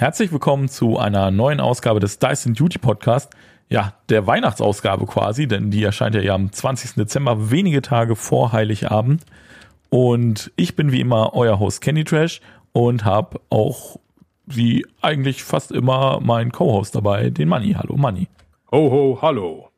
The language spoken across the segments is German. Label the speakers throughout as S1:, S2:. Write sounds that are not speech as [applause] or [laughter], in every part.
S1: Herzlich willkommen zu einer neuen Ausgabe des Dyson Duty Podcast. Ja, der Weihnachtsausgabe quasi, denn die erscheint ja am 20. Dezember, wenige Tage vor Heiligabend. Und ich bin wie immer euer Host Candy Trash und habe auch wie eigentlich fast immer meinen Co-Host dabei, den Manny. Hallo Manny.
S2: Ho, ho, hallo.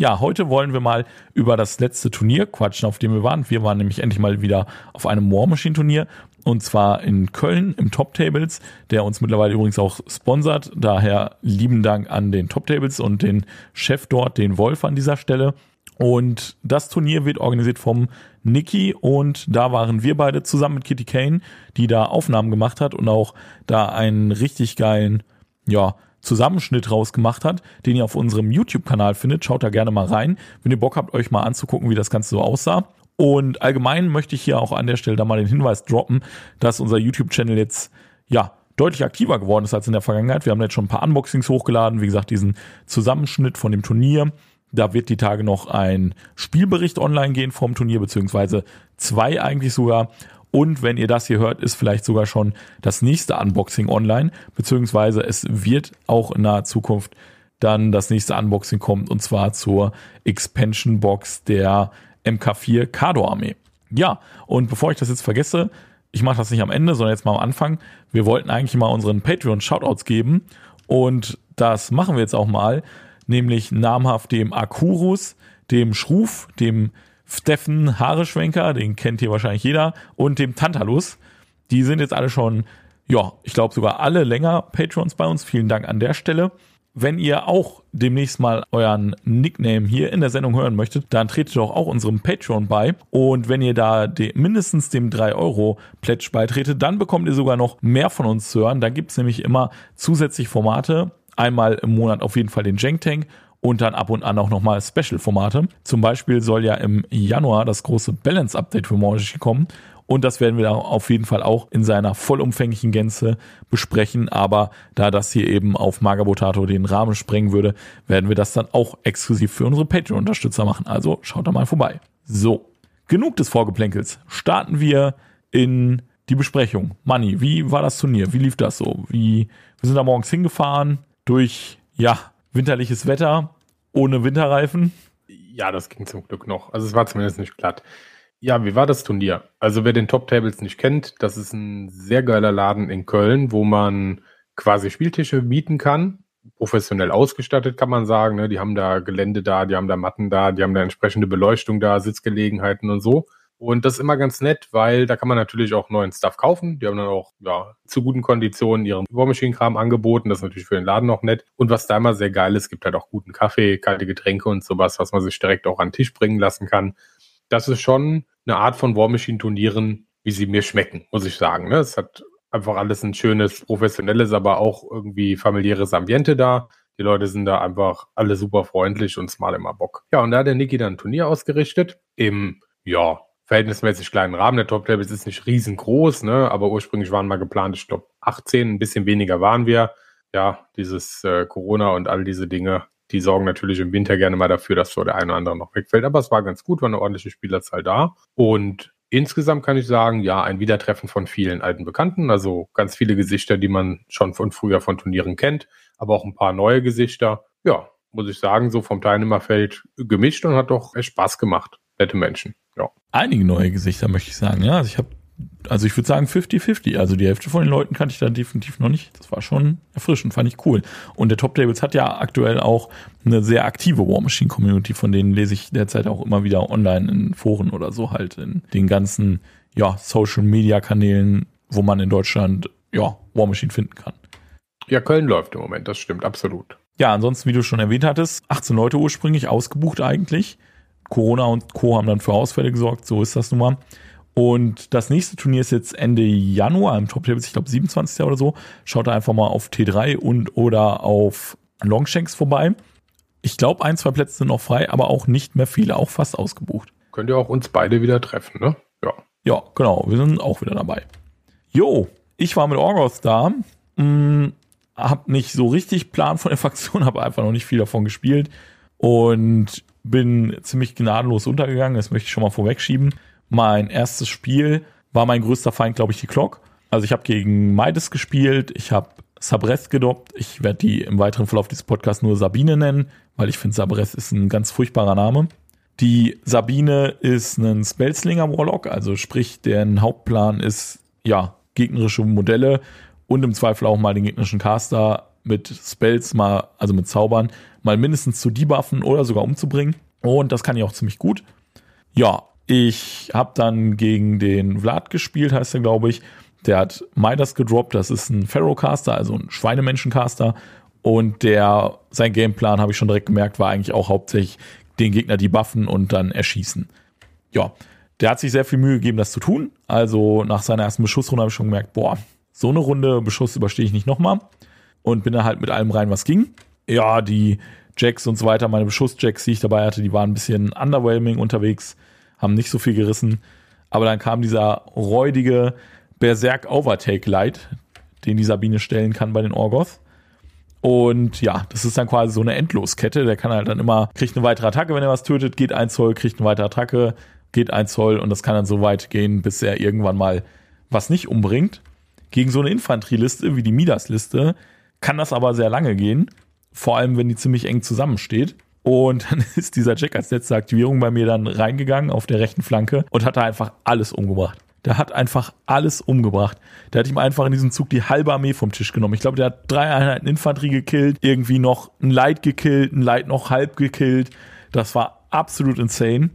S1: Ja, heute wollen wir mal über das letzte Turnier quatschen, auf dem wir waren. Wir waren nämlich endlich mal wieder auf einem War Machine Turnier und zwar in Köln im Top Tables, der uns mittlerweile übrigens auch sponsert. Daher lieben Dank an den Top Tables und den Chef dort, den Wolf an dieser Stelle. Und das Turnier wird organisiert vom Niki und da waren wir beide zusammen mit Kitty Kane, die da Aufnahmen gemacht hat und auch da einen richtig geilen, ja, Zusammenschnitt rausgemacht hat, den ihr auf unserem YouTube-Kanal findet. Schaut da gerne mal rein, wenn ihr Bock habt, euch mal anzugucken, wie das Ganze so aussah. Und allgemein möchte ich hier auch an der Stelle da mal den Hinweis droppen, dass unser YouTube-Channel jetzt, ja, deutlich aktiver geworden ist als in der Vergangenheit. Wir haben jetzt schon ein paar Unboxings hochgeladen, wie gesagt, diesen Zusammenschnitt von dem Turnier. Da wird die Tage noch ein Spielbericht online gehen vom Turnier, beziehungsweise zwei eigentlich sogar. Und wenn ihr das hier hört, ist vielleicht sogar schon das nächste Unboxing online, beziehungsweise es wird auch in naher Zukunft dann das nächste Unboxing kommen, und zwar zur Expansion Box der MK4 Kado-Armee. Ja, und bevor ich das jetzt vergesse, ich mache das nicht am Ende, sondern jetzt mal am Anfang. Wir wollten eigentlich mal unseren Patreon-Shoutouts geben und das machen wir jetzt auch mal, nämlich namhaft dem Akurus, dem Schruf, dem Steffen Haareschwenker, den kennt hier wahrscheinlich jeder, und dem Tantalus. Die sind jetzt alle schon, ja, ich glaube sogar alle länger Patrons bei uns. Vielen Dank an der Stelle. Wenn ihr auch demnächst mal euren Nickname hier in der Sendung hören möchtet, dann tretet doch auch unserem Patreon bei. Und wenn ihr da de mindestens dem 3-Euro-Pledge beitretet, dann bekommt ihr sogar noch mehr von uns zu hören. Da gibt's nämlich immer zusätzlich Formate. Einmal im Monat auf jeden Fall den Jank Tank und dann ab und an auch nochmal Special-Formate. Zum Beispiel soll ja im Januar das große Balance-Update für Morgisch kommen und das werden wir auf jeden Fall auch in seiner vollumfänglichen Gänze besprechen. Aber da das hier eben auf Magabotato den Rahmen sprengen würde, werden wir das dann auch exklusiv für unsere Patreon-Unterstützer machen. Also schaut da mal vorbei. So, genug des Vorgeplänkels. Starten wir in die Besprechung. Manni, wie war das Turnier? Wie lief das so? Wie, wir sind da morgens hingefahren durch, ja, winterliches Wetter, ohne Winterreifen.
S2: Ja, das ging zum Glück noch. Also es war zumindest nicht glatt. Ja, wie war das Turnier? Also wer den Top Tables nicht kennt, das ist ein sehr geiler Laden in Köln, wo man quasi Spieltische mieten kann. Professionell ausgestattet, kann man sagen. Ne? Die haben da Gelände da, die haben da Matten da, die haben da entsprechende Beleuchtung da, Sitzgelegenheiten und so. Und das ist immer ganz nett, weil da kann man natürlich auch neuen Stuff kaufen. Die haben dann auch ja, zu guten Konditionen ihren Bohrmaschinen-Kram angeboten. Das ist natürlich für den Laden auch nett. Und was da immer sehr geil ist, gibt halt auch guten Kaffee, kalte Getränke und sowas, was man sich direkt auch an den Tisch bringen lassen kann das ist schon eine Art von War Machine Turnieren, wie sie mir schmecken, muss ich sagen. Ne? Es hat einfach alles ein schönes, professionelles, aber auch irgendwie familiäres Ambiente da. Die Leute sind da einfach alle super freundlich und es immer Bock. Ja, und da hat der Niki dann ein Turnier ausgerichtet im, ja, verhältnismäßig kleinen Rahmen. Der Top Tables ist nicht riesengroß, ne, aber ursprünglich waren mal geplant, ich glaube 18, ein bisschen weniger waren wir. Ja, dieses äh, Corona und all diese Dinge die sorgen natürlich im Winter gerne mal dafür, dass so der eine oder andere noch wegfällt. Aber es war ganz gut, war eine ordentliche Spielerzahl da. Und insgesamt kann ich sagen, ja, ein Wiedertreffen von vielen alten Bekannten. Also ganz viele Gesichter, die man schon von früher von Turnieren kennt, aber auch ein paar neue Gesichter. Ja, muss ich sagen, so vom Teilnehmerfeld gemischt und hat doch Spaß gemacht. Nette Menschen. Ja.
S1: Einige neue Gesichter, möchte ich sagen. Ja, also ich habe also ich würde sagen 50-50. Also die Hälfte von den Leuten kannte ich da definitiv noch nicht. Das war schon erfrischend, fand ich cool. Und der Top Tables hat ja aktuell auch eine sehr aktive War Machine Community, von denen lese ich derzeit auch immer wieder online in Foren oder so halt in den ganzen ja, Social Media Kanälen, wo man in Deutschland ja War Machine finden kann.
S2: Ja, Köln läuft im Moment, das stimmt absolut.
S1: Ja, ansonsten, wie du schon erwähnt hattest, 18 Leute ursprünglich ausgebucht eigentlich. Corona und Co. haben dann für Ausfälle gesorgt, so ist das nun mal. Und das nächste Turnier ist jetzt Ende Januar im Top Tables, ich glaube 27. oder so. Schaut da einfach mal auf T3 und oder auf Longshanks vorbei. Ich glaube, ein, zwei Plätze sind noch frei, aber auch nicht mehr viele, auch fast ausgebucht.
S2: Könnt ihr auch uns beide wieder treffen, ne?
S1: Ja. Ja, genau. Wir sind auch wieder dabei. Jo, ich war mit Orgoth da. Hm, hab nicht so richtig Plan von der Fraktion, [laughs] habe einfach noch nicht viel davon gespielt und bin ziemlich gnadenlos untergegangen. Das möchte ich schon mal vorwegschieben. Mein erstes Spiel war mein größter Feind, glaube ich, die Clock. Also ich habe gegen Midas gespielt, ich habe Sabreth gedoppt. Ich werde die im weiteren Verlauf dieses Podcasts nur Sabine nennen, weil ich finde, Sabreth ist ein ganz furchtbarer Name. Die Sabine ist ein Spellslinger Warlock, also sprich, deren Hauptplan ist, ja, gegnerische Modelle und im Zweifel auch mal den gegnerischen Caster mit Spells mal, also mit Zaubern, mal mindestens zu debuffen oder sogar umzubringen. Und das kann ich auch ziemlich gut. Ja, ich habe dann gegen den Vlad gespielt, heißt er, glaube ich. Der hat Midas gedroppt, das ist ein Pharaoh-Caster, also ein Schweinemenschen-Caster. Und der, sein Gameplan, habe ich schon direkt gemerkt, war eigentlich auch hauptsächlich den Gegner debuffen und dann erschießen. Ja, der hat sich sehr viel Mühe gegeben, das zu tun. Also nach seiner ersten Beschussrunde habe ich schon gemerkt, boah, so eine Runde Beschuss überstehe ich nicht nochmal. Und bin dann halt mit allem rein, was ging. Ja, die Jacks und so weiter, meine Beschussjacks, die ich dabei hatte, die waren ein bisschen underwhelming unterwegs, haben nicht so viel gerissen. Aber dann kam dieser räudige Berserk Overtake Light, den die Sabine stellen kann bei den Orgoth. Und ja, das ist dann quasi so eine Endloskette. Der kann halt dann immer, kriegt eine weitere Attacke, wenn er was tötet, geht ein Zoll, kriegt eine weitere Attacke, geht ein Zoll und das kann dann so weit gehen, bis er irgendwann mal was nicht umbringt. Gegen so eine Infanterieliste wie die Midas-Liste kann das aber sehr lange gehen, vor allem wenn die ziemlich eng zusammensteht. Und [laughs] dann ist dieser Jack als letzte Aktivierung bei mir dann reingegangen auf der rechten Flanke und hat da einfach alles umgebracht. Der hat einfach alles umgebracht. Der hat ihm einfach in diesem Zug die halbe Armee vom Tisch genommen. Ich glaube, der hat drei Einheiten Infanterie gekillt, irgendwie noch ein Light gekillt, ein Light noch halb gekillt. Das war absolut insane.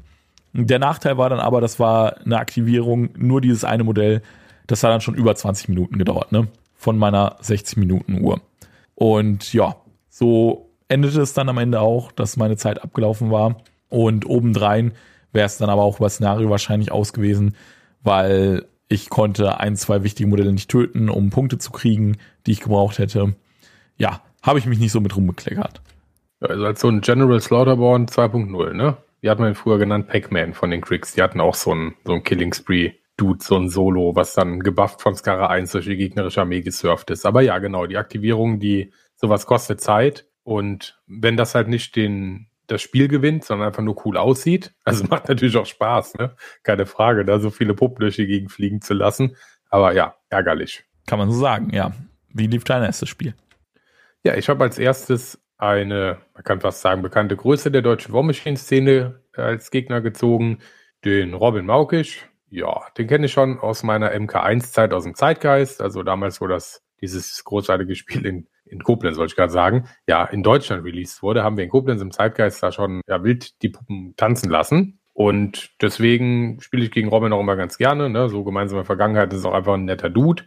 S1: Der Nachteil war dann aber, das war eine Aktivierung, nur dieses eine Modell. Das hat dann schon über 20 Minuten gedauert, ne? Von meiner 60 Minuten Uhr. Und ja, so endete es dann am Ende auch, dass meine Zeit abgelaufen war. Und obendrein wäre es dann aber auch über Szenario wahrscheinlich aus gewesen, weil ich konnte ein, zwei wichtige Modelle nicht töten, um Punkte zu kriegen, die ich gebraucht hätte. Ja, habe ich mich nicht so mit rumbekleckert.
S2: Also als so ein General Slaughterborn 2.0, ne? Wie hat man ihn früher genannt? Pac-Man von den Cricks. Die hatten auch so ein, so ein Killing Spree. Dude, so ein Solo, was dann gebufft von Skara 1 durch die gegnerische Armee gesurft ist. Aber ja, genau, die Aktivierung, die sowas kostet Zeit. Und wenn das halt nicht den, das Spiel gewinnt, sondern einfach nur cool aussieht. [laughs] Also macht natürlich auch Spaß, ne? Keine Frage, da so viele Puppen durch die Gegend fliegen zu lassen. Aber ja, ärgerlich.
S1: Kann man so sagen, ja. Wie lief dein erstes Spiel?
S2: Ja, ich habe als erstes eine, man kann fast sagen, bekannte Größe der deutschen War Machine-Szene als Gegner gezogen, den Robin Maukisch. Ja, den kenne ich schon aus meiner MK1-Zeit aus dem Zeitgeist, also damals, wo das dieses großartige Spiel in in Koblenz, wollte ich gerade sagen, ja, in Deutschland released wurde, haben wir in Koblenz im Zeitgeist da schon ja, wild die Puppen tanzen lassen. Und deswegen spiele ich gegen Robin auch immer ganz gerne. Ne? So gemeinsame Vergangenheit ist auch einfach ein netter Dude.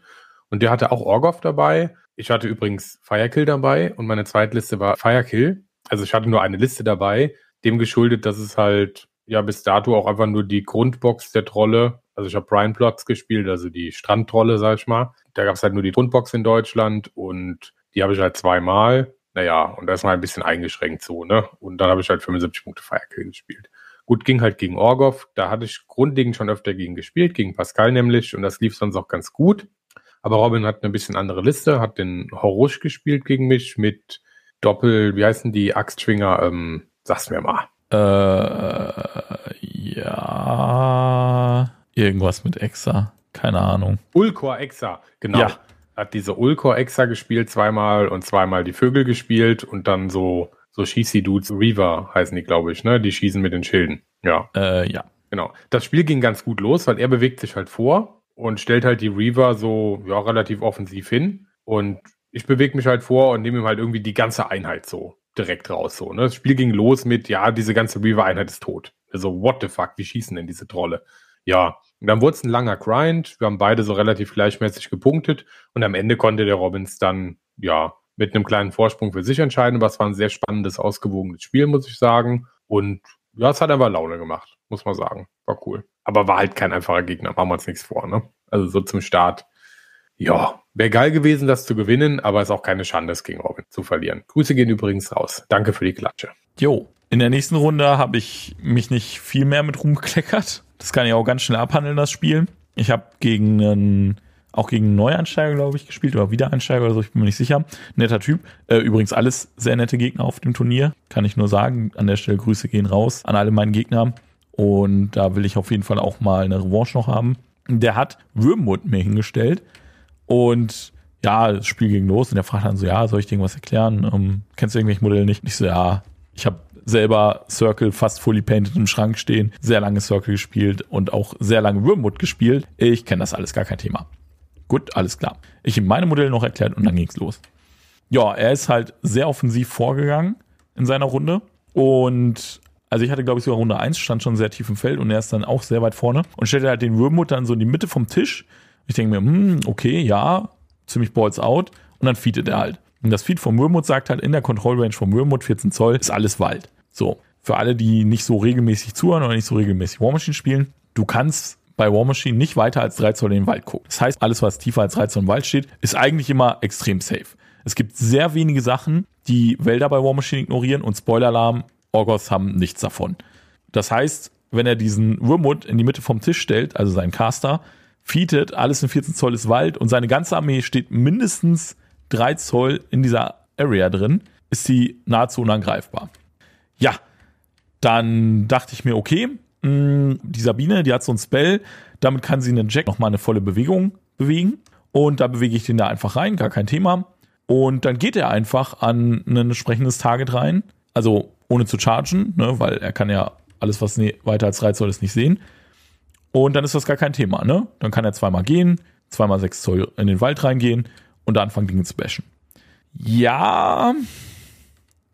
S2: Und der hatte auch Orgoff dabei. Ich hatte übrigens Firekill dabei und meine Zweitliste war Firekill. Also ich hatte nur eine Liste dabei, dem geschuldet, dass es halt ja bis dato auch einfach nur die Grundbox der Trolle. Also ich habe Brian Plots gespielt, also die Strandtrolle, sag ich mal. Da gab es halt nur die Grundbox in Deutschland und die habe ich halt zweimal. Naja, und da ist man ein bisschen eingeschränkt so, ne? Und dann habe ich halt 75 Punkte Firekill gespielt. Gut, ging halt gegen Orgov. Da hatte ich grundlegend schon öfter gegen gespielt, gegen Pascal nämlich. Und das lief sonst auch ganz gut. Aber Robin hat eine bisschen andere Liste, hat den Horusch gespielt gegen mich mit Doppel, wie heißen die Axtschwinger? Ähm, sag's mir mal.
S1: Äh, ja, irgendwas mit Exa. Keine Ahnung.
S2: Ulcor Exa, genau. Ja hat diese Ulcor Exa gespielt zweimal und zweimal die Vögel gespielt und dann so, so Schießi Dudes Reaver heißen die, glaube ich, ne? Die schießen mit den Schilden. Ja.
S1: Äh, ja.
S2: Genau. Das Spiel ging ganz gut los, weil er bewegt sich halt vor und stellt halt die Reaver so, ja, relativ offensiv hin. Und ich bewege mich halt vor und nehme ihm halt irgendwie die ganze Einheit so direkt raus, so, ne? Das Spiel ging los mit, ja, diese ganze Reaver-Einheit ist tot. Also, what the fuck, wie schießen denn diese Trolle? Ja, und dann wurde es ein langer Grind. Wir haben beide so relativ gleichmäßig gepunktet. Und am Ende konnte der Robbins dann, ja, mit einem kleinen Vorsprung für sich entscheiden. Was war ein sehr spannendes, ausgewogenes Spiel, muss ich sagen. Und ja, es hat einfach Laune gemacht, muss man sagen. war cool. Aber war halt kein einfacher Gegner, machen wir uns nichts vor, ne? Also so zum Start. Ja, wäre geil gewesen, das zu gewinnen, aber ist auch keine Schande, es gegen Robin zu verlieren. Grüße gehen übrigens raus. Danke für die Klatsche.
S1: Jo, in der nächsten Runde habe ich mich nicht viel mehr mit rumgekleckert. Das kann ich auch ganz schnell abhandeln, das Spiel. Ich habe gegen einen, auch gegen einen Neueinsteiger, glaube ich, gespielt oder Wiedereinsteiger oder so, ich bin mir nicht sicher. Netter Typ. Äh, übrigens alles sehr nette Gegner auf dem Turnier, kann ich nur sagen. An der Stelle Grüße gehen raus an alle meine Gegner. Und da will ich auf jeden Fall auch mal eine Revanche noch haben. Der hat Würmwood mir hingestellt und ja, das Spiel ging los und der fragt dann so, ja, soll ich dir irgendwas erklären? Ähm, kennst du irgendwelche Modelle nicht? Ich so, ja, ich habe selber Circle fast fully painted im Schrank stehen, sehr lange Circle gespielt und auch sehr lange Wormwood gespielt. Ich kenne das alles, gar kein Thema. Gut, alles klar. Ich ihm meine Modelle noch erklärt und dann ging's los. Ja, er ist halt sehr offensiv vorgegangen in seiner Runde und also ich hatte, glaube ich, sogar Runde 1, stand schon sehr tief im Feld und er ist dann auch sehr weit vorne und stellte halt den Wormwood dann so in die Mitte vom Tisch. Ich denke mir, hm, okay, ja, ziemlich Balls out und dann feedet er halt. Und das Feed vom Wormwood sagt halt, in der Control Range vom Wormwood, 14 Zoll, ist alles Wald. So, für alle, die nicht so regelmäßig zuhören oder nicht so regelmäßig War Machine spielen, du kannst bei War Machine nicht weiter als 3 Zoll in den Wald gucken. Das heißt, alles, was tiefer als 3 Zoll im Wald steht, ist eigentlich immer extrem safe. Es gibt sehr wenige Sachen, die Wälder bei War Machine ignorieren und Spoiler-Alarm, Orgos haben nichts davon. Das heißt, wenn er diesen Wormwood in die Mitte vom Tisch stellt, also seinen Caster, feedet, alles in 14 Zoll ist Wald und seine ganze Armee steht mindestens 3 Zoll in dieser Area drin, ist sie nahezu unangreifbar. Ja, dann dachte ich mir, okay, mm, die Sabine, die hat so ein Spell, damit kann sie einen Jack nochmal eine volle Bewegung bewegen. Und da bewege ich den da einfach rein, gar kein Thema. Und dann geht er einfach an ein entsprechendes Target rein. Also ohne zu chargen, ne, weil er kann ja alles, was ne, weiter als 3 Zoll ist, nicht sehen. Und dann ist das gar kein Thema, ne? Dann kann er zweimal gehen, zweimal 6 Zoll in den Wald reingehen und da anfangen, Dinge zu bashen. Ja,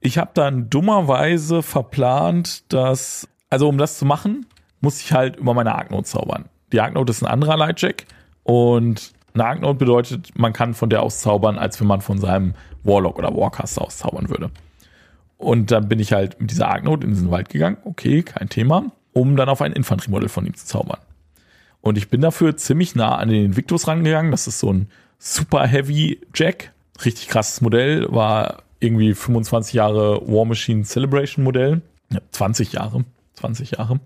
S1: ich habe dann dummerweise verplant, dass, also um das zu machen, muss ich halt über meine Arknote zaubern. Die Arknote ist ein anderer Lightcheck und eine Arknote bedeutet, man kann von der aus zaubern, als wenn man von seinem Warlock oder Warcaster aus zaubern würde. Und dann bin ich halt mit dieser Arknote in diesen Wald gegangen, okay, kein Thema, um dann auf ein Infanteriemodell von ihm zu zaubern. Und ich bin dafür ziemlich nah an den Invictus rangegangen. Das ist so ein Super Heavy Jack. Richtig krasses Modell, war irgendwie 25 Jahre War Machine Celebration Modell. Ja, 20 Jahre. 20 Jahre.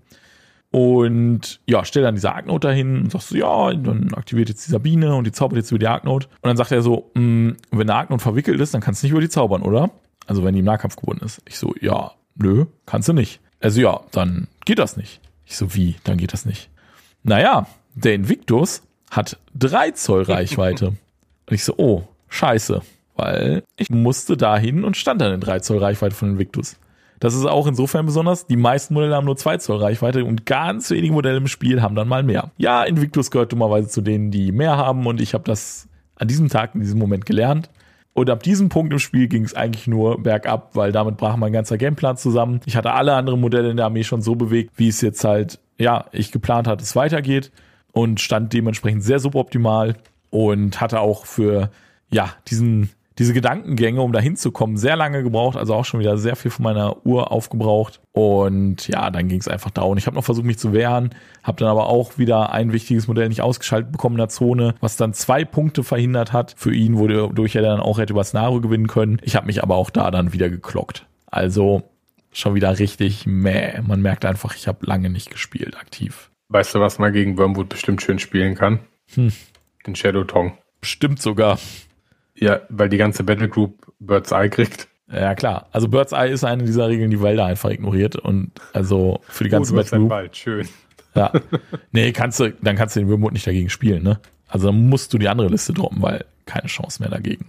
S1: Und ja, stell dann diese Arknote dahin und sagst so, ja, dann aktiviert jetzt die Sabine und die zaubert jetzt über die Arknote. Und dann sagt er so, mm, wenn eine Arknote verwickelt ist, dann kannst du nicht über die zaubern, oder? Also wenn die im Nahkampf gebunden ist. Ich so, ja, nö, kannst du nicht. Also ja, dann geht das nicht. Ich so, wie? Dann geht das nicht. Naja, der Invictus hat drei Zoll Reichweite. [laughs] und ich so, oh, scheiße weil ich musste dahin und stand dann in 3 Zoll Reichweite von Invictus. Das ist auch insofern besonders, die meisten Modelle haben nur 2 Zoll Reichweite und ganz wenige Modelle im Spiel haben dann mal mehr. Ja, Invictus gehört dummerweise zu denen, die mehr haben und ich habe das an diesem Tag, in diesem Moment gelernt. Und ab diesem Punkt im Spiel ging es eigentlich nur bergab, weil damit brach mein ganzer Gameplan zusammen. Ich hatte alle anderen Modelle in der Armee schon so bewegt, wie es jetzt halt, ja, ich geplant hatte, es weitergeht und stand dementsprechend sehr suboptimal und hatte auch für, ja, diesen diese Gedankengänge, um da hinzukommen, sehr lange gebraucht, also auch schon wieder sehr viel von meiner Uhr aufgebraucht. Und ja, dann ging es einfach down. Ich habe noch versucht, mich zu wehren, habe dann aber auch wieder ein wichtiges Modell nicht ausgeschaltet bekommen in der Zone, was dann zwei Punkte verhindert hat für ihn, wodurch er dann auch hätte über Szenario gewinnen können. Ich habe mich aber auch da dann wieder geklockt. Also schon wieder richtig meh. Man merkt einfach, ich habe lange nicht gespielt aktiv.
S2: Weißt du, was man gegen Wormwood bestimmt schön spielen kann? Hm. Den Shadow Tong.
S1: Stimmt sogar.
S2: Ja, weil die ganze Battle Group Bird's Eye kriegt.
S1: Ja, klar. Also Bird's Eye ist eine dieser Regeln, die Wälder einfach ignoriert und also für die ganze oh, Battle Group. Wald,
S2: schön.
S1: Ja. Nee, kannst du, dann kannst du den Würmut nicht dagegen spielen, ne? Also dann musst du die andere Liste droppen, weil keine Chance mehr dagegen.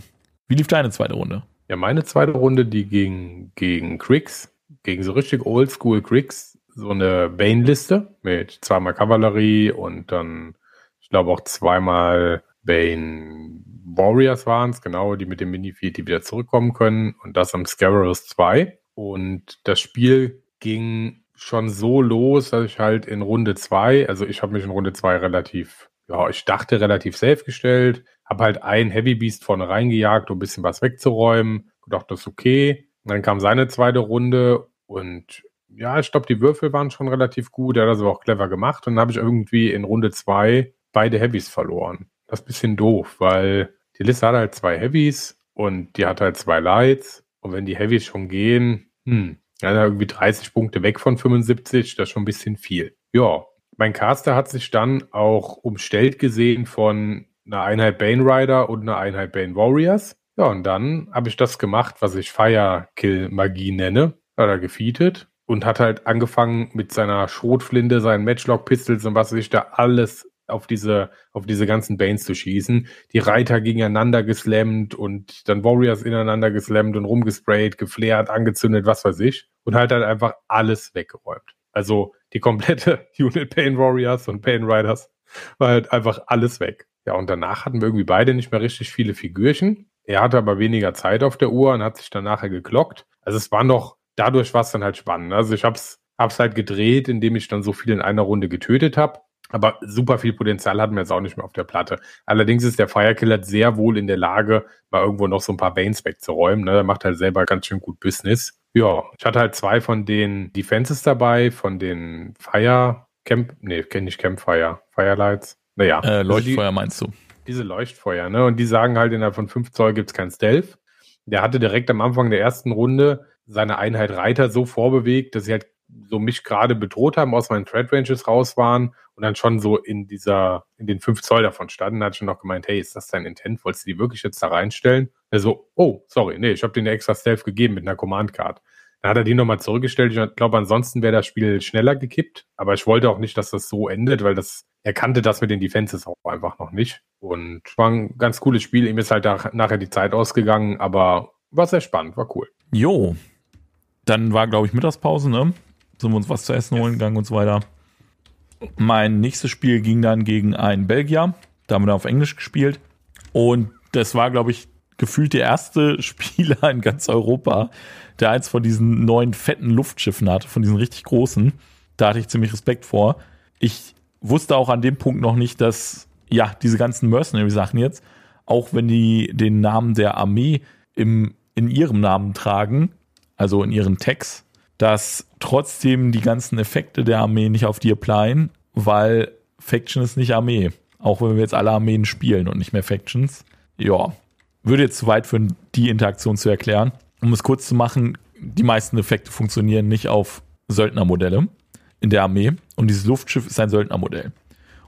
S1: Wie lief deine zweite Runde?
S2: Ja, meine zweite Runde, die ging gegen Cricks, gegen so richtig oldschool Cricks, so eine Bane-Liste mit zweimal Kavallerie und dann, ich glaube auch zweimal Bane Warriors waren es, genau, die mit dem Mini-Feed, die wieder zurückkommen können. Und das am Scarabus 2. Und das Spiel ging schon so los, dass ich halt in Runde 2, also ich habe mich in Runde 2 relativ, ja, ich dachte relativ safe gestellt, habe halt ein Heavy Beast vorne reingejagt, um ein bisschen was wegzuräumen, gedacht, das ist okay. Und dann kam seine zweite Runde und ja, ich glaube, die Würfel waren schon relativ gut. Er hat das aber auch clever gemacht. Und dann habe ich irgendwie in Runde zwei beide Heavys verloren. Das bisschen doof, weil die Liste hat halt zwei Heavys und die hat halt zwei Lights. Und wenn die Heavys schon gehen, hm, dann irgendwie 30 Punkte weg von 75, das ist schon ein bisschen viel. Ja, mein Caster hat sich dann auch umstellt gesehen von einer Einheit Bane Rider und einer Einheit Bane Warriors. Ja, und dann habe ich das gemacht, was ich Fire Kill Magie nenne. Hat er gefeatet und hat halt angefangen mit seiner Schrotflinte, seinen Matchlock Pistols und was weiß ich da alles auf diese, auf diese ganzen Banes zu schießen. Die Reiter gegeneinander geslammt und dann Warriors ineinander geslammt und rumgesprayt, geflärt, angezündet, was weiß ich. Und halt halt einfach alles weggeräumt. Also die komplette [laughs] Unit Pain Warriors und Pain Riders war halt einfach alles weg. Ja, und danach hatten wir irgendwie beide nicht mehr richtig viele Figürchen. Er hatte aber weniger Zeit auf der Uhr und hat sich dann nachher geklockt. Also es war noch, dadurch war es dann halt spannend. Also ich hab's, hab's halt gedreht, indem ich dann so viel in einer Runde getötet habe. Aber super viel Potenzial hatten wir jetzt auch nicht mehr auf der Platte. Allerdings ist der Firekiller sehr wohl in der Lage, mal irgendwo noch so ein paar Banes wegzuräumen. Ne? Er macht halt selber ganz schön gut Business. Ja, ich hatte halt zwei von den Defenses dabei, von den Fire Camp, nee, kenne ich Campfire, Firelights. Naja.
S1: Äh, Leuchtfeuer also die, meinst du?
S2: Diese Leuchtfeuer, ne? Und die sagen halt, innerhalb von fünf Zoll gibt's kein Stealth. Der hatte direkt am Anfang der ersten Runde seine Einheit Reiter so vorbewegt, dass sie halt so mich gerade bedroht haben, aus meinen Thread Ranges raus waren und dann schon so in dieser, in den fünf Zoll davon standen, hat schon noch gemeint, hey, ist das dein Intent? Wolltest du die wirklich jetzt da reinstellen? Er so, oh, sorry, nee, ich habe eine extra Stealth gegeben mit einer Command Card. Dann hat er die nochmal zurückgestellt. Ich glaube, ansonsten wäre das Spiel schneller gekippt, aber ich wollte auch nicht, dass das so endet, weil das, er kannte das mit den Defenses auch einfach noch nicht. Und war ein ganz cooles Spiel. Ihm ist halt da, nachher die Zeit ausgegangen, aber war sehr spannend, war cool.
S1: Jo. Dann war, glaube ich, Mittagspause, ne? Sind wir uns was zu essen holen gegangen und so weiter. Mein nächstes Spiel ging dann gegen einen Belgier. Da haben wir dann auf Englisch gespielt. Und das war, glaube ich, gefühlt der erste [laughs] Spieler in ganz Europa, der eins von diesen neuen fetten Luftschiffen hatte, von diesen richtig großen. Da hatte ich ziemlich Respekt vor. Ich wusste auch an dem Punkt noch nicht, dass, ja, diese ganzen Mercenary-Sachen jetzt, auch wenn die den Namen der Armee im, in ihrem Namen tragen, also in ihren Tags, dass trotzdem die ganzen Effekte der Armee nicht auf die applyen, weil Faction ist nicht Armee. Auch wenn wir jetzt alle Armeen spielen und nicht mehr Factions. Ja, würde jetzt zu weit führen, die Interaktion zu erklären. Um es kurz zu machen, die meisten Effekte funktionieren nicht auf Söldnermodelle in der Armee und dieses Luftschiff ist ein Söldnermodell.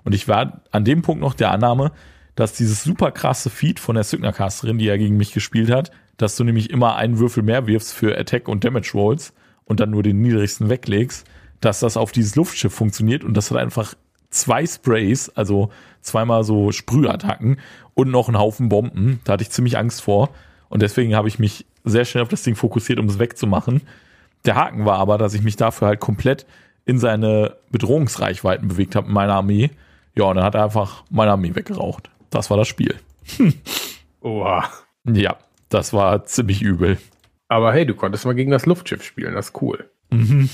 S1: Und ich war an dem Punkt noch der Annahme, dass dieses super krasse Feed von der Signer-Casterin, die ja gegen mich gespielt hat, dass du nämlich immer einen Würfel mehr wirfst für Attack und Damage Rolls und dann nur den niedrigsten weglegst, dass das auf dieses Luftschiff funktioniert und das hat einfach zwei Sprays, also zweimal so Sprühattacken und noch einen Haufen Bomben. Da hatte ich ziemlich Angst vor. Und deswegen habe ich mich sehr schnell auf das Ding fokussiert, um es wegzumachen. Der Haken war aber, dass ich mich dafür halt komplett in seine Bedrohungsreichweiten bewegt habe in meiner Armee. Ja, und dann hat er einfach meine Armee weggeraucht. Das war das Spiel. [laughs]
S2: Oha.
S1: Ja, das war ziemlich übel.
S2: Aber hey, du konntest mal gegen das Luftschiff spielen, das ist cool. Mhm.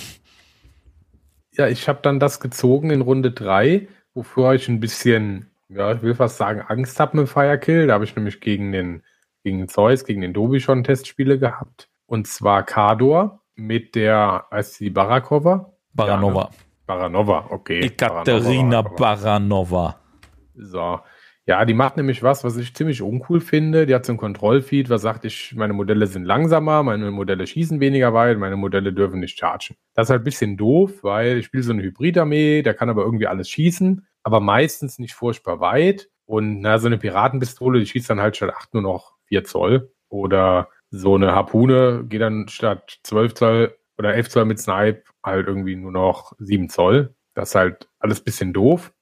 S2: Ja, ich habe dann das gezogen in Runde 3, wofür ich ein bisschen, ja, ich will fast sagen, Angst habe mit Firekill. Da habe ich nämlich gegen den, gegen Zeus, gegen den Dobi schon Testspiele gehabt. Und zwar Kador mit der, heißt die Barakova?
S1: Baranova. Ja, ne?
S2: Baranova, okay.
S1: Ekaterina Baranova. Baranova.
S2: So, ja, die macht nämlich was, was ich ziemlich uncool finde. Die hat so ein Kontrollfeed, was sagt, ich, meine Modelle sind langsamer, meine Modelle schießen weniger weit, meine Modelle dürfen nicht chargen. Das ist halt ein bisschen doof, weil ich spiele so eine Hybridarmee, der kann aber irgendwie alles schießen, aber meistens nicht furchtbar weit. Und na, so eine Piratenpistole, die schießt dann halt statt 8 nur noch 4 Zoll. Oder so eine Harpune geht dann statt 12 Zoll oder 11 Zoll mit Snipe halt irgendwie nur noch 7 Zoll. Das ist halt alles bisschen doof.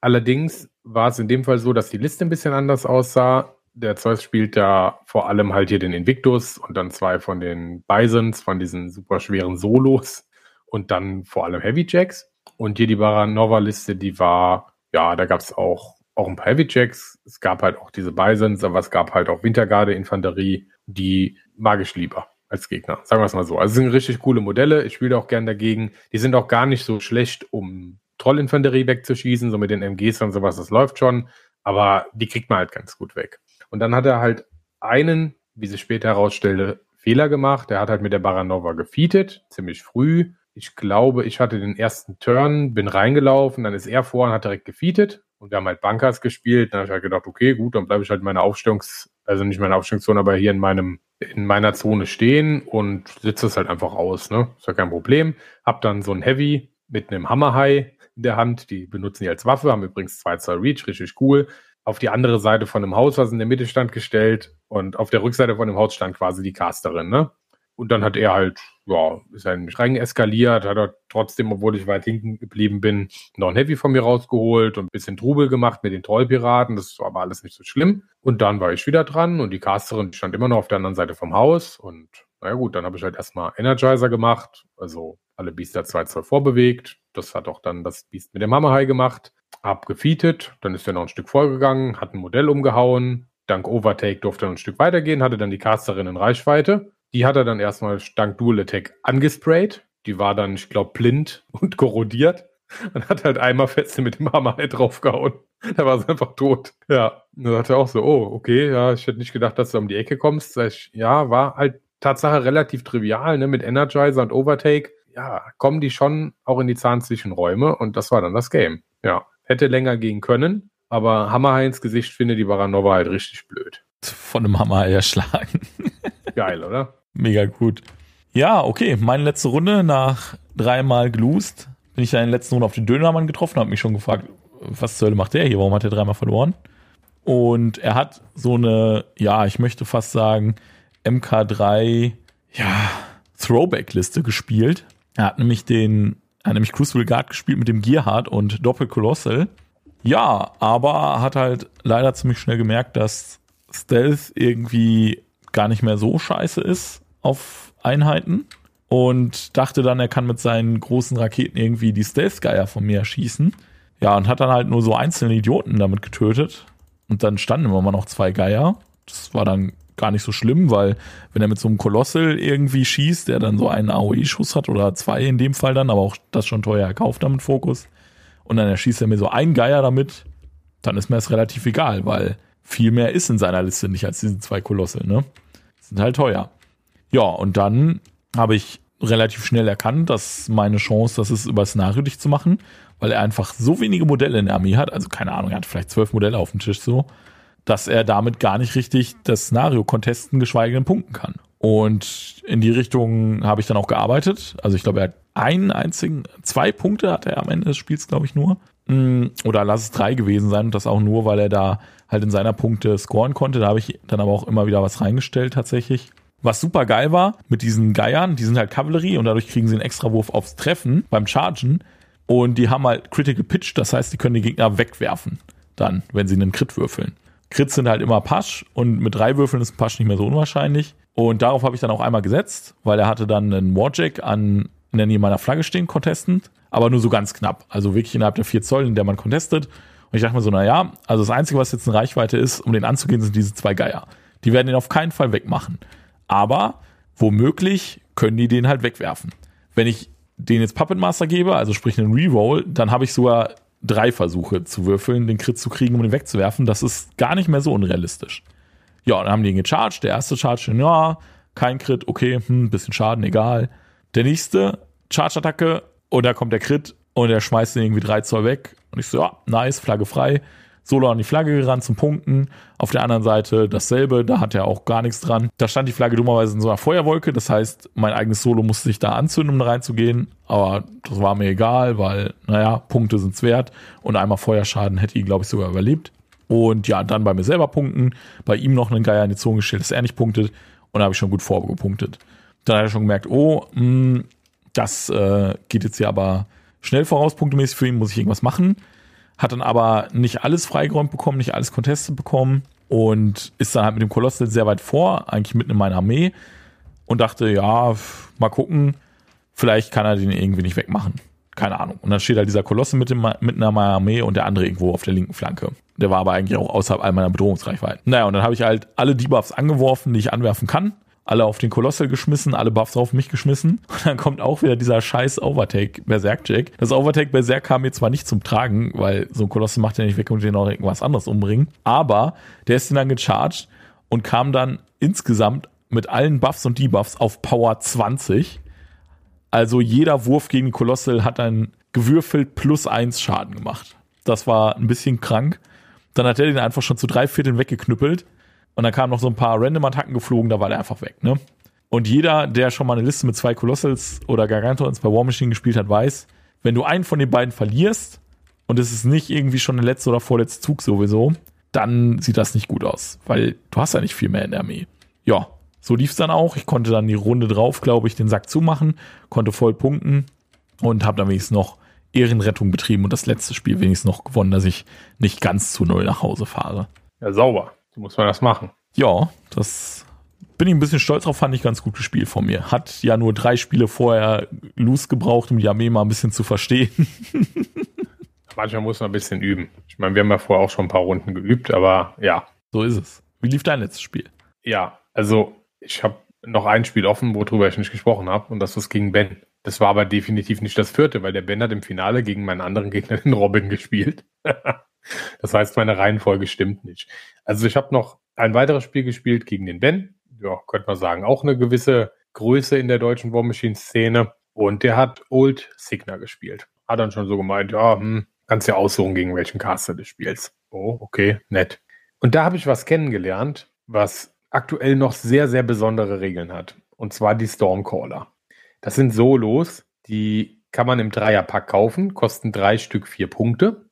S2: Allerdings war es in dem Fall so, dass die Liste ein bisschen anders aussah. Der Zeus spielt da vor allem halt hier den Invictus und dann zwei von den Bisons, von diesen super schweren Solos und dann vor allem Heavy Jacks. Und hier die Baranova-Liste, die war, ja, da gab es auch, auch ein paar Heavy Jacks. Es gab halt auch diese Bisons, aber es gab halt auch Wintergarde-Infanterie, die mag ich lieber als Gegner. Sagen wir es mal so. Also sind richtig coole Modelle. Ich spiele auch gern dagegen. Die sind auch gar nicht so schlecht, um Trollinfanterie wegzuschießen, so mit den MGs und sowas, das läuft schon, aber die kriegt man halt ganz gut weg. Und dann hat er halt einen, wie sich später herausstellte, Fehler gemacht. Er hat halt mit der Baranova gefeatet, ziemlich früh. Ich glaube, ich hatte den ersten Turn, bin reingelaufen, dann ist er vor und hat direkt gefeatet. Und wir haben halt Bunkers gespielt. Dann habe ich halt gedacht, okay, gut, dann bleibe ich halt in meiner Aufstellungs-, also nicht meiner Aufstellungszone, aber hier in meinem, in meiner Zone stehen und sitze es halt einfach aus, ne? Ist ja kein Problem. Hab dann so ein Heavy mit einem Hammer High in der Hand. Die benutzen die als Waffe, haben übrigens zwei Zoll Reach, richtig cool. Auf die andere Seite von dem Haus, was in der Mitte stand, gestellt. Und auf der Rückseite von dem Haus stand quasi die Casterin, ne? Und dann hat er halt, ja, ist ein rein eskaliert, hat er trotzdem, obwohl ich weit hinten geblieben bin, noch ein Heavy von mir rausgeholt und ein bisschen Trubel gemacht mit den Trollpiraten. Das war aber alles nicht so schlimm. Und dann war ich wieder dran und die Casterin stand immer noch auf der anderen Seite vom Haus. Und naja gut, dann habe ich halt erstmal Energizer gemacht, also alle Biester 2 Zoll vorbewegt. Das hat auch dann das Biest mit dem Hammer High gemacht. Hab gefeatet, dann ist er noch ein Stück vorgegangen, hat ein Modell umgehauen. Dank Overtake durfte er ein Stück weitergehen, hatte dann die Casterin in Reichweite. Die hat er dann erstmal dank Dual Attack angesprayt. Die war dann, ich glaube, blind [laughs] und korrodiert. Und hat halt einmal fest mit dem Hammer halt draufgehauen. Da war sie einfach tot. Ja. Und dann hat er auch so, oh, okay, ja, ich hätte nicht gedacht, dass du um die Ecke kommst. Ich, ja, war halt Tatsache relativ trivial, ne, mit Energizer und Overtake. Ja, kommen die schon auch in die Zahnzwischenräume und das war dann das Game. Ja, hätte länger gehen können, aber Hammer ins Gesicht finde die Baranova halt richtig blöd.
S1: Von einem Hammer erschlagen. [laughs]
S2: Geil, oder?
S1: Mega gut. Ja, okay, meine letzte Runde nach dreimal geloost bin ich dann in der letzten Runde auf den Dönermann getroffen, habe mich schon gefragt, was zur Hölle macht der hier, warum hat er dreimal verloren? Und er hat so eine, ja, ich möchte fast sagen, MK3, ja, Throwback-Liste gespielt. Er hat nämlich den, er hat nämlich Crucible Guard gespielt mit dem Gearhard und Doppel Colossal. Ja, aber hat halt leider ziemlich schnell gemerkt, dass Stealth irgendwie gar nicht mehr so scheiße ist auf Einheiten und dachte dann, er kann mit seinen großen Raketen irgendwie die Stealth-Geier von mir schießen. Ja, und hat dann halt nur so einzelne Idioten damit getötet. Und dann standen immer noch zwei Geier. Das war dann gar nicht so schlimm, weil wenn er mit so einem Kolossal irgendwie schießt, der dann so einen AOE-Schuss hat oder zwei in dem Fall dann, aber auch das schon teuer erkauft damit Fokus, und dann erschießt er mir so einen Geier damit, dann ist mir das relativ egal, weil viel mehr ist in seiner Liste nicht als diese zwei Kolosse, ne? Sind halt teuer. Ja, und dann habe ich relativ schnell erkannt, dass meine Chance, das ist über Szenario dich zu machen, weil er einfach so wenige Modelle in der Armee hat, also keine Ahnung, er hat vielleicht zwölf Modelle auf dem Tisch so, dass er damit gar nicht richtig das Szenario contesten, geschweige denn punkten kann. Und in die Richtung habe ich dann auch gearbeitet. Also ich glaube, er hat einen einzigen, zwei Punkte hat er am Ende des Spiels, glaube ich, nur. Mm, oder lass es drei gewesen sein und das auch nur, weil er da halt in seiner Punkte scoren konnte. Da habe ich dann aber auch immer wieder was reingestellt tatsächlich. Was super geil war mit diesen Geiern, die sind halt Kavallerie und dadurch kriegen sie einen Extrawurf aufs Treffen beim Chargen. Und die haben halt Critical Pitch, das heißt, die können die Gegner wegwerfen. Dann, wenn sie einen Crit würfeln. Crits sind halt immer Pasch und mit drei Würfeln ist ein Pasch nicht mehr so unwahrscheinlich. Und darauf habe ich dann auch einmal gesetzt, weil er hatte dann einen Warjack an in der Nähe meiner Flagge stehen, contestend, aber nur so ganz knapp. Also wirklich innerhalb der vier Zoll, in der man contestet. Und ich dachte mir so, naja, also das Einzige, was jetzt in Reichweite ist, um den anzugehen, sind diese zwei Geier. Die werden ihn auf keinen Fall wegmachen. Aber womöglich können die den halt wegwerfen. Wenn ich den jetzt Puppet Master gebe, also sprich einen Reroll, dann habe ich sogar drei Versuche zu würfeln, den Crit zu kriegen, um den wegzuwerfen. Das ist gar nicht mehr so unrealistisch. Ja, dann haben die ihn gecharged. Der erste Charge, ja, kein Crit, okay, hm, bisschen Schaden, egal. Der nächste, Charge-Attacke, und da kommt der Crit und er schmeißt den irgendwie drei Zoll weg. Und ich so, ja, nice, Flagge frei. Solo an die Flagge gerannt zum Punkten. Auf der anderen Seite dasselbe, da hat er auch gar nichts dran. Da stand die Flagge dummerweise in so einer Feuerwolke, das heißt, mein eigenes Solo musste sich da anzünden, um da reinzugehen. Aber das war mir egal, weil, naja, Punkte sind's wert. Und einmal Feuerschaden hätte ihn, glaube ich, sogar überlebt. Und ja, dann bei mir selber punkten, bei ihm noch einen Geier in die Zone gestellt, dass er nicht punktet. Und da habe ich schon gut vorgepunktet. Dann hat er schon gemerkt, oh, mh, hm, das äh, geht jetzt hier aber schnell voraus, punktemäßig für ihn, muss ich irgendwas machen hat dann aber nicht alles freigeräumt bekommen, nicht alles contestet bekommen und ist dann halt mit dem Kolossal sehr weit vor, eigentlich mitten in meiner Armee und dachte, ja, mal gucken, vielleicht kann er den irgendwie nicht wegmachen. Keine Ahnung. Und dann steht halt dieser Kolosse mit dem, mitten in meiner Armee und der andere irgendwo auf der linken Flanke. Der war aber eigentlich auch außerhalb all meiner Bedrohungsreichweite. Naja, und dann habe ich halt alle Debuffs angeworfen, die ich anwerfen kann alle auf den Kolossal geschmissen, alle Buffs auf mich geschmissen. [laughs] Und dann kommt auch wieder dieser scheiß Overtake Berserk Jack. Das Overtake Berserk kam mir zwar nicht zum Tragen, weil so ein Kolossal macht ja nicht weg und den auch irgendwas anderes umbringen. Aber der ist dann gecharged und kam dann insgesamt mit allen Buffs und Debuffs auf Power 20. Also jeder Wurf gegen Kolossal hat ein gewürfelt plus eins Schaden gemacht. Das war ein bisschen krank. Dann hat er den einfach schon zu drei Vierteln weggeknüppelt. Und dann kamen noch so ein paar Random-Attacken geflogen, da war der einfach weg, ne? Und jeder, der schon mal eine Liste mit zwei Colossals oder Gargantons bei War Machine gespielt hat, weiß, wenn du einen von den beiden verlierst und es ist nicht irgendwie schon der letzte oder vorletzte Zug sowieso, dann sieht das nicht gut aus, weil du hast ja nicht viel mehr in der Armee. Ja, so lief es dann auch. Ich konnte dann die Runde drauf, glaube ich, den Sack zumachen, konnte voll punkten und habe dann wenigstens noch Ehrenrettung betrieben und das letzte Spiel wenigstens noch gewonnen, dass ich nicht ganz zu null nach Hause fahre.
S2: Ja, sauber. So muss man das machen.
S1: Ja, das bin ich ein bisschen stolz drauf, fand ich ganz gut gespielt von mir. Hat ja nur drei Spiele vorher Loose gebraucht, um die Armee mal ein bisschen zu verstehen. [laughs]
S2: Manchmal muss man ein bisschen üben. Ich meine, wir haben ja vorher auch schon ein paar Runden geübt, aber ja.
S1: So ist es. Wie lief dein letztes Spiel?
S2: Ja, also ich habe noch ein Spiel offen, worüber ich nicht gesprochen habe, und das ist gegen Ben. Das war aber definitiv nicht das vierte, weil der Ben hat im Finale gegen meinen anderen Gegner, den Robin, gespielt. [laughs] das heißt, meine Reihenfolge stimmt nicht. Also ich habe noch ein weiteres Spiel gespielt gegen den Ben. Ja, könnte man sagen, auch eine gewisse Größe in der deutschen War Machine Szene. Und der hat Old Signer gespielt. Hat dann schon so gemeint, ja, hm, kannst ja aussuchen, gegen welchen Caster du spielst. Oh, okay, nett. Und da habe ich was kennengelernt, was aktuell noch sehr, sehr besondere Regeln hat. Und zwar die Stormcaller. Das sind Solos, die kann man im Dreierpack kaufen, kosten drei Stück vier Punkte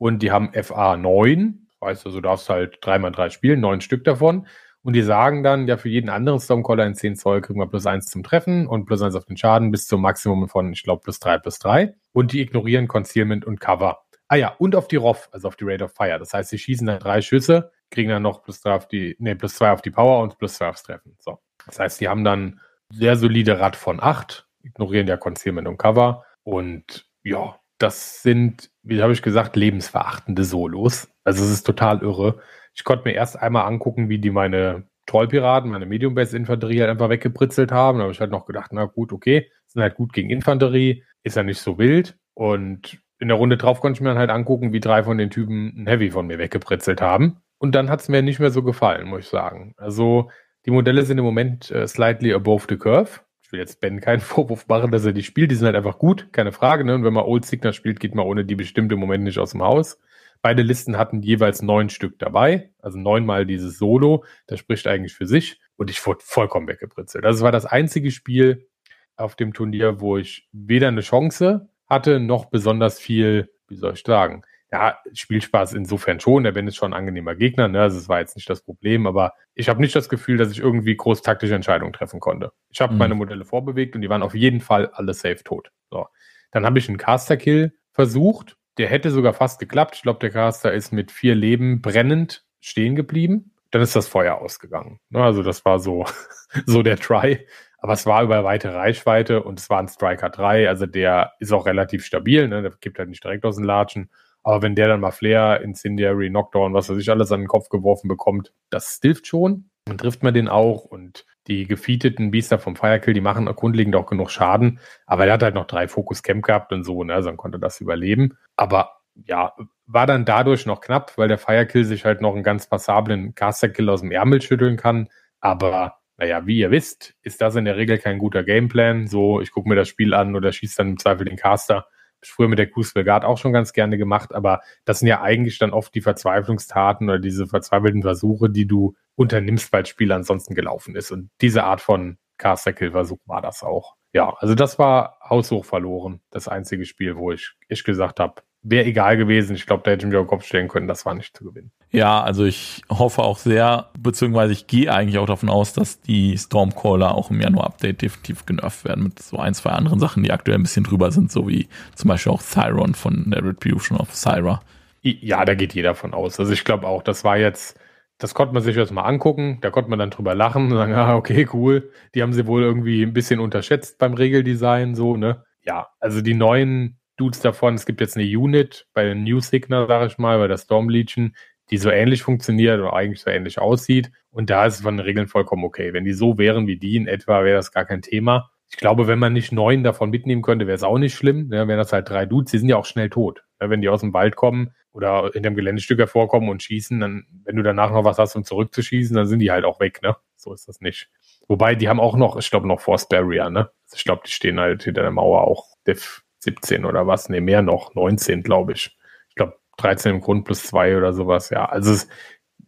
S2: und die haben FA 9. Weißt du, du darfst halt dreimal drei spielen, neun Stück davon. Und die sagen dann, ja, für jeden anderen Stormcaller in 10 Zoll kriegen wir plus eins zum Treffen und plus eins auf den Schaden bis zum Maximum von, ich glaube, plus drei plus drei. Und die ignorieren Concealment und Cover. Ah ja, und auf die ROF, also auf die Rate of Fire. Das heißt, sie schießen dann drei Schüsse, kriegen dann noch plus drei auf die, nee, plus zwei auf die Power und plus zwei aufs Treffen. So. Das heißt, die haben dann sehr solide Rad von 8, ignorieren ja Concealment und Cover. Und ja, das sind, wie habe ich gesagt, lebensverachtende Solos. Also es ist total irre. Ich konnte mir erst einmal angucken, wie die meine Trollpiraten, meine Medium-Base-Infanterie halt einfach weggepritzelt haben. Da habe ich halt noch gedacht, na gut, okay, sind halt gut gegen Infanterie, ist ja nicht so wild. Und in der Runde drauf konnte ich mir dann halt angucken, wie drei von den Typen ein Heavy von mir weggepritzelt haben. Und dann hat es mir nicht mehr so gefallen, muss ich sagen. Also die Modelle sind im Moment äh, slightly above the curve. Ich will jetzt Ben keinen [laughs] Vorwurf machen, dass er die spielt. Die sind halt einfach gut, keine Frage. Ne? Und wenn man Old Signer spielt, geht man ohne die bestimmt im Moment nicht aus dem Haus. Beide Listen hatten jeweils neun Stück dabei, also neunmal dieses Solo. Das spricht eigentlich für sich. Und ich wurde vollkommen weggepritzelt. Das war das einzige Spiel auf dem Turnier, wo ich weder eine Chance hatte, noch besonders viel, wie soll ich sagen, ja, Spielspaß insofern schon. Der Ben ist schon ein angenehmer Gegner, ne? Also es war jetzt nicht das Problem, aber ich habe nicht das Gefühl, dass ich irgendwie groß taktische Entscheidungen treffen konnte. Ich habe mhm. meine Modelle vorbewegt und die waren auf jeden Fall alle safe tot. So. Dann habe ich einen Caster-Kill versucht. Der hätte sogar fast geklappt. Ich glaube, der Caster ist mit vier Leben brennend stehen geblieben. Dann ist das Feuer ausgegangen. Ne? Also das war so, [laughs] so der Try. Aber es war über weite Reichweite und es war ein Striker 3. Also der ist auch relativ stabil. Ne? Der gibt halt nicht direkt aus den Latschen. Aber wenn der dann mal Flair, Incendiary, Knockdown, was weiß ich, alles an den Kopf geworfen bekommt, das hilft schon. Dann trifft man den auch und die gefeateten Biester vom Firekill, die machen grundlegend auch genug Schaden. Aber er hat halt noch drei Fokus Camp gehabt und so, ne? Also dann konnte das überleben. Aber ja, war dann dadurch noch knapp, weil der Firekill sich halt noch einen ganz passablen Caster-Kill aus dem Ärmel schütteln kann. Aber naja, wie ihr wisst, ist das in der Regel kein guter Gameplan. So, ich gucke mir das Spiel an oder schieße dann im Zweifel den Caster früher mit der Guard auch schon ganz gerne gemacht, aber das sind ja eigentlich dann oft die Verzweiflungstaten oder diese verzweifelten Versuche, die du unternimmst, weil das Spiel ansonsten gelaufen ist. Und diese Art von Caster-Kill-Versuch war das auch. Ja, also das war haushoch verloren. Das einzige Spiel, wo ich, ich gesagt habe, wäre egal gewesen. Ich glaube, da hätte ich mir auf den Kopf stellen können, das war nicht zu gewinnen.
S1: Ja, also ich hoffe auch sehr, beziehungsweise ich gehe eigentlich auch davon aus, dass die Stormcaller auch im Januar-Update definitiv genervt werden mit so ein, zwei anderen Sachen, die aktuell ein bisschen drüber sind, so wie zum Beispiel auch Thyron von der Retribution of Syra.
S2: Ja, da geht jeder von aus. Also ich glaube auch, das war jetzt, das konnte man sich jetzt mal angucken, da konnte man dann drüber lachen und sagen, [laughs] ah, okay, cool. Die haben sie wohl irgendwie ein bisschen unterschätzt beim Regeldesign, so, ne? Ja, also die neuen Dudes davon. Es gibt jetzt eine Unit bei den New Signer, sage ich mal, bei der Storm Legion, die so ähnlich funktioniert oder eigentlich so ähnlich aussieht. Und da ist es von den Regeln vollkommen okay. Wenn die so wären wie die in etwa, wäre das gar kein Thema. Ich glaube, wenn man nicht neun davon mitnehmen könnte, wäre es auch nicht schlimm. Ja, wären das halt drei Dudes, die sind ja auch schnell tot. Ja, wenn die aus dem Wald kommen oder in dem Geländestück hervorkommen und schießen, dann, wenn du danach noch was hast, um zurückzuschießen, dann sind die halt auch weg, ne? So ist das nicht. Wobei, die haben auch noch, ich glaube, noch Force Barrier, ne? Also ich glaube, die stehen halt hinter der Mauer auch Def 17 oder was, ne, mehr noch, 19, glaube ich. Ich glaube, 13 im Grund plus 2 oder sowas, ja. Also es ist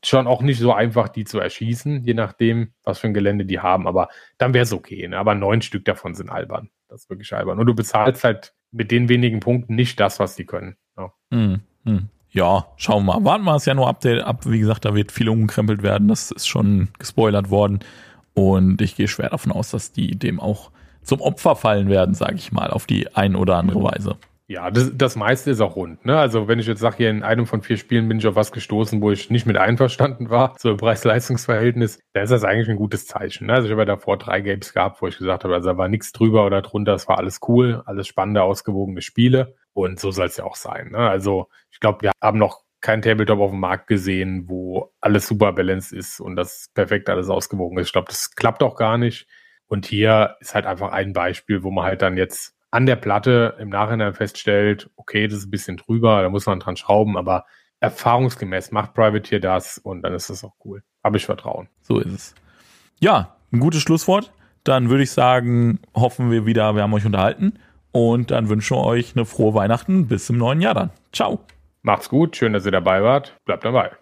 S2: schon auch nicht so einfach, die zu erschießen, je nachdem, was für ein Gelände die haben, aber dann wäre es okay, ne? Aber neun Stück davon sind albern. Das ist wirklich albern. Und du bezahlst halt mit den wenigen Punkten nicht das, was die können. Ja.
S1: Hm, hm. Ja, schauen wir mal. Warten wir es ja nur Update ab. Wie gesagt, da wird viel umgekrempelt werden. Das ist schon gespoilert worden. Und ich gehe schwer davon aus, dass die dem auch zum Opfer fallen werden, sage ich mal, auf die ein oder andere Weise.
S2: Ja, das, das meiste ist auch rund. Ne? Also wenn ich jetzt sage, hier in einem von vier Spielen bin ich auf was gestoßen, wo ich nicht mit einverstanden war, so im Preis-Leistungs-Verhältnis, da ist das eigentlich ein gutes Zeichen. Ne? Also ich habe ja davor drei Games gehabt, wo ich gesagt habe, also da war nichts drüber oder drunter, es war alles cool, alles spannende, ausgewogene Spiele. Und so soll es ja auch sein. Ne? Also ich glaube, wir haben noch kein Tabletop auf dem Markt gesehen, wo alles super balanced ist und das perfekt alles ausgewogen ist. Ich glaube, das klappt auch gar nicht. Und hier ist halt einfach ein Beispiel, wo man halt dann jetzt an der Platte im Nachhinein feststellt, okay, das ist ein bisschen drüber, da muss man dran schrauben, aber erfahrungsgemäß macht Privateer das und dann ist das auch cool. Habe ich Vertrauen.
S1: So ist es. Ja, ein gutes Schlusswort. Dann würde ich sagen, hoffen wir wieder, wir haben euch unterhalten und dann wünschen wir euch eine frohe Weihnachten bis zum neuen Jahr dann. Ciao.
S2: Macht's gut, schön, dass ihr dabei wart. Bleibt dabei.